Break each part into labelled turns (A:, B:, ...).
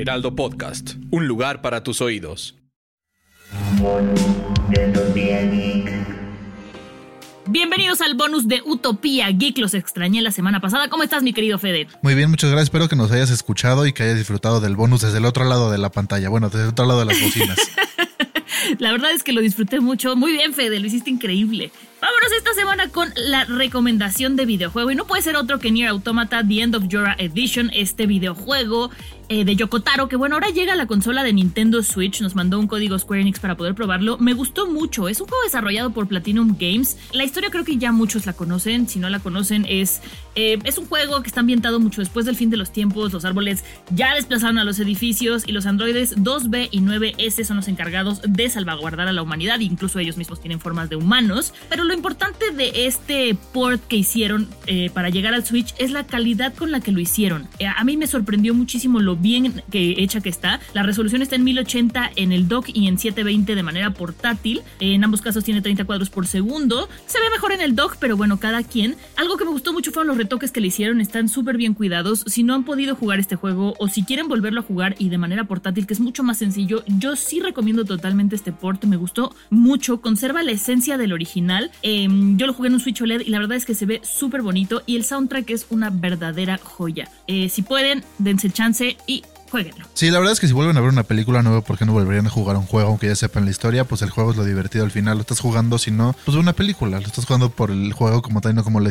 A: Heraldo Podcast, un lugar para tus oídos.
B: Bienvenidos al bonus de Utopía Geek. Los extrañé la semana pasada. ¿Cómo estás, mi querido Fede?
C: Muy bien, muchas gracias. Espero que nos hayas escuchado y que hayas disfrutado del bonus desde el otro lado de la pantalla. Bueno, desde el otro lado de las bocinas.
B: la verdad es que lo disfruté mucho. Muy bien, Fede, lo hiciste increíble. Vámonos esta semana con la recomendación de videojuego. Y no puede ser otro que Nier Automata The End of Jora Edition, este videojuego eh, de Yokotaro, que bueno, ahora llega a la consola de Nintendo Switch, nos mandó un código Square Enix para poder probarlo. Me gustó mucho, es un juego desarrollado por Platinum Games. La historia creo que ya muchos la conocen, si no la conocen es, eh, es un juego que está ambientado mucho después del fin de los tiempos, los árboles ya desplazaron a los edificios y los androides 2B y 9S son los encargados de salvaguardar a la humanidad, incluso ellos mismos tienen formas de humanos, pero lo importante de este port que hicieron eh, para llegar al Switch es la calidad con la que lo hicieron. a mí me sorprendió muchísimo lo bien que hecha que está. La resolución está en 1080 en el dock y en 720 de manera portátil. En ambos casos tiene 30 cuadros por segundo. Se ve mejor en el dock, pero bueno, cada quien. Algo que me gustó mucho fueron los retoques que le hicieron. Están súper bien cuidados. Si no han podido jugar este juego o si quieren volverlo a jugar y de manera portátil, que es mucho más sencillo, yo sí recomiendo totalmente este port. Me gustó mucho. Conserva la esencia del original. Em, yo lo jugué en un Switch OLED y la verdad es que se ve súper bonito y el soundtrack es una verdadera joya. Eh, si pueden, dense chance y jueguenlo.
C: Sí, la verdad es que si vuelven a ver una película nueva, ¿por qué no volverían a jugar un juego aunque ya sepan la historia? Pues el juego es lo divertido al final. Lo estás jugando, si no, pues una película. Lo estás jugando por el juego como tal, no como la.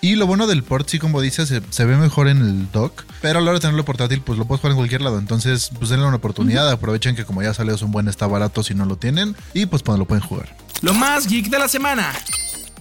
C: Y lo bueno del port, sí, como dices, se, se, ve mejor en el dock, pero a la hora de tenerlo portátil, pues lo puedes jugar en cualquier lado. Entonces, pues denle una oportunidad, aprovechen que como ya salió es un buen, está barato si no lo tienen, y pues cuando lo pueden jugar.
D: Lo más geek de la semana.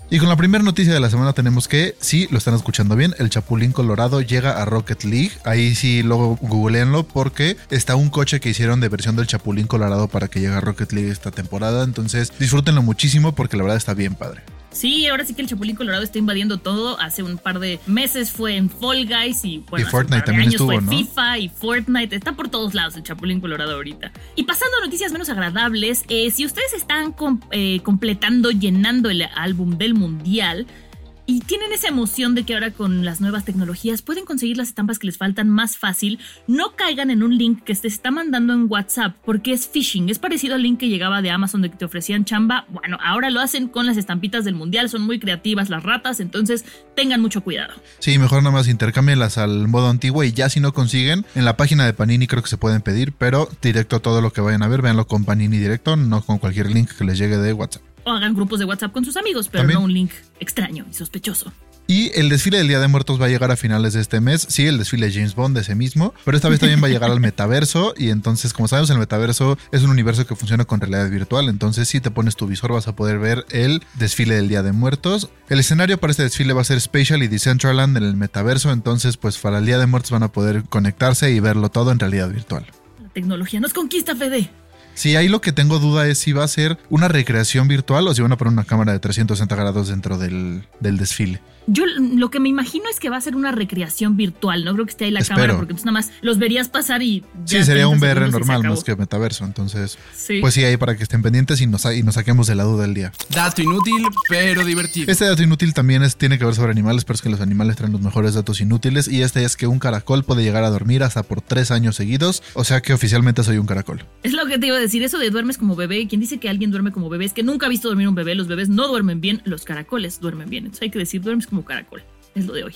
C: Y con la primera noticia de la semana tenemos que, sí, lo están escuchando bien, el Chapulín Colorado llega a Rocket League. Ahí sí, luego googleenlo porque está un coche que hicieron de versión del Chapulín Colorado para que llegue a Rocket League esta temporada. Entonces disfrútenlo muchísimo porque la verdad está bien padre.
B: Sí, ahora sí que el Chapulín Colorado está invadiendo todo. Hace un par de meses fue en Fall Guys y,
C: bueno, Fortnite también
B: años
C: estuvo,
B: fue
C: ¿no?
B: FIFA y Fortnite. Está por todos lados el Chapulín Colorado ahorita. Y pasando a noticias menos agradables, eh, si ustedes están eh, completando, llenando el álbum del Mundial, y tienen esa emoción de que ahora con las nuevas tecnologías pueden conseguir las estampas que les faltan más fácil, no caigan en un link que se está mandando en WhatsApp porque es phishing. Es parecido al link que llegaba de Amazon de que te ofrecían chamba. Bueno, ahora lo hacen con las estampitas del mundial, son muy creativas las ratas, entonces tengan mucho cuidado.
C: Sí, mejor nada más intercámbienlas al modo antiguo y ya si no consiguen, en la página de Panini creo que se pueden pedir, pero directo todo lo que vayan a ver, véanlo con Panini directo, no con cualquier link que les llegue de WhatsApp
B: o hagan grupos de WhatsApp con sus amigos, pero
C: ¿También?
B: no un link extraño y sospechoso.
C: Y el desfile del Día de Muertos va a llegar a finales de este mes. Sí, el desfile de James Bond, ese mismo. Pero esta vez también va a llegar al metaverso. Y entonces, como sabemos, el metaverso es un universo que funciona con realidad virtual. Entonces, si te pones tu visor, vas a poder ver el desfile del Día de Muertos. El escenario para este desfile va a ser Spatial y Decentraland en el metaverso. Entonces, pues para el Día de Muertos van a poder conectarse y verlo todo en realidad virtual.
B: La tecnología nos conquista, Fede.
C: Sí, ahí lo que tengo duda es si va a ser una recreación virtual o si van a poner una cámara de 360 grados dentro del, del desfile.
B: Yo lo que me imagino es que va a ser una recreación virtual, no creo que esté ahí la
C: Espero.
B: cámara, porque entonces nada más los verías pasar y...
C: Sí, sería
B: 30
C: un VR normal más que metaverso. Entonces,
B: Sí.
C: pues sí, ahí para que estén pendientes y nos, y nos saquemos de la duda del día.
D: Dato inútil, pero divertido.
C: Este dato inútil también es, tiene que ver sobre animales, pero es que los animales traen los mejores datos inútiles. Y este es que un caracol puede llegar a dormir hasta por tres años seguidos. O sea que oficialmente soy un caracol.
B: Es lo que te iba a decir, eso de duermes como bebé, quien dice que alguien duerme como bebé es que nunca ha visto dormir un bebé, los bebés no duermen bien, los caracoles duermen bien. Entonces hay que decir, duermes como caracol. Es lo de hoy.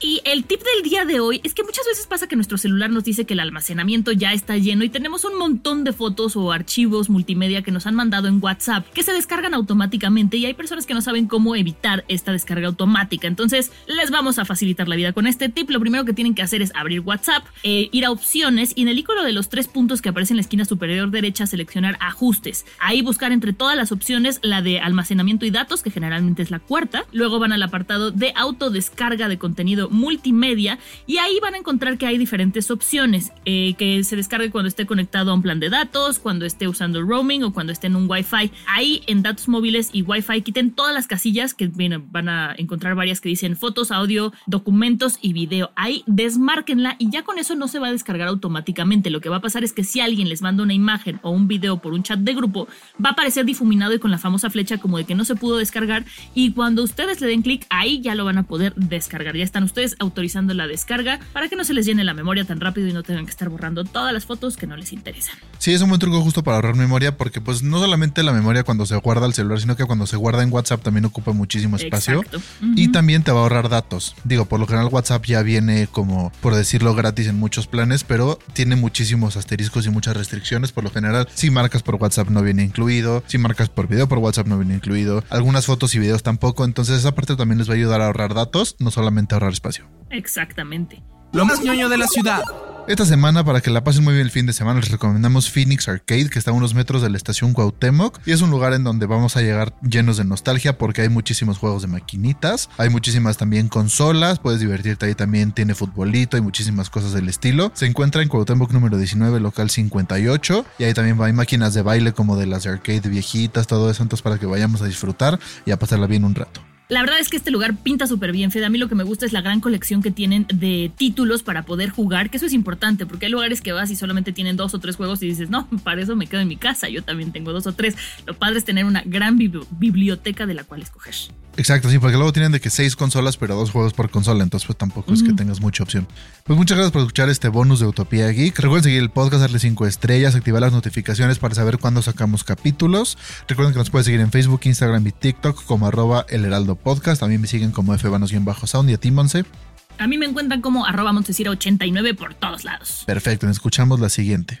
B: Y el tip del día de hoy es que muchas veces pasa que nuestro celular nos dice que el almacenamiento ya está lleno y tenemos un montón de fotos o archivos multimedia que nos han mandado en WhatsApp que se descargan automáticamente y hay personas que no saben cómo evitar esta descarga automática. Entonces les vamos a facilitar la vida con este tip. Lo primero que tienen que hacer es abrir WhatsApp, eh, ir a opciones y en el icono de los tres puntos que aparece en la esquina superior derecha seleccionar ajustes. Ahí buscar entre todas las opciones la de almacenamiento y datos que generalmente es la cuarta. Luego van al apartado de autodescarga de contenido multimedia y ahí van a encontrar que hay diferentes opciones, eh, que se descargue cuando esté conectado a un plan de datos, cuando esté usando roaming o cuando esté en un Wi-Fi. Ahí en datos móviles y Wi-Fi quiten todas las casillas que van a encontrar varias que dicen fotos, audio, documentos y video. Ahí desmárquenla y ya con eso no se va a descargar automáticamente. Lo que va a pasar es que si alguien les manda una imagen o un video por un chat de grupo, va a aparecer difuminado y con la famosa flecha como de que no se pudo descargar y cuando ustedes le den clic ahí ya lo van a poder descargar. Ya están ustedes autorizando la descarga para que no se les llene la memoria tan rápido y no tengan que estar borrando todas las fotos que no les interesan.
C: Sí, es un buen truco justo para ahorrar memoria porque pues no solamente la memoria cuando se guarda el celular, sino que cuando se guarda en WhatsApp también ocupa muchísimo espacio y también te va a ahorrar datos. Digo, por lo general WhatsApp ya viene como, por decirlo, gratis en muchos planes, pero tiene muchísimos asteriscos y muchas restricciones. Por lo general, si marcas por WhatsApp no viene incluido, si marcas por video por WhatsApp no viene incluido, algunas fotos y videos tampoco, entonces esa parte también les va a ayudar a ahorrar datos, no solamente a ahorrar espacio.
B: Exactamente.
D: Lo más ñoño de la ciudad.
C: Esta semana, para que la pasen muy bien el fin de semana, les recomendamos Phoenix Arcade, que está a unos metros de la estación Cuauhtémoc. Y es un lugar en donde vamos a llegar llenos de nostalgia porque hay muchísimos juegos de maquinitas. Hay muchísimas también consolas. Puedes divertirte ahí también. Tiene futbolito. y muchísimas cosas del estilo. Se encuentra en Cuauhtémoc número 19, local 58. Y ahí también hay máquinas de baile como de las de arcade viejitas, todo eso. Entonces, para que vayamos a disfrutar y a pasarla bien un rato.
B: La verdad es que este lugar pinta súper bien, Fede. A mí lo que me gusta es la gran colección que tienen de títulos para poder jugar, que eso es importante, porque hay lugares que vas y solamente tienen dos o tres juegos y dices, no, para eso me quedo en mi casa, yo también tengo dos o tres. Lo padre es tener una gran biblioteca de la cual escoger.
C: Exacto, sí, porque luego tienen de que seis consolas, pero dos juegos por consola, entonces pues tampoco es que tengas mucha opción. Pues muchas gracias por escuchar este bonus de Utopía Geek. Recuerden seguir el podcast, darle cinco estrellas, activar las notificaciones para saber cuándo sacamos capítulos. Recuerden que nos pueden seguir en Facebook, Instagram y TikTok como arroba el heraldo podcast. También me siguen como fbanos-sound y a ti, Monse.
B: A mí me encuentran como arroba 89 por todos lados.
C: Perfecto, nos escuchamos la siguiente.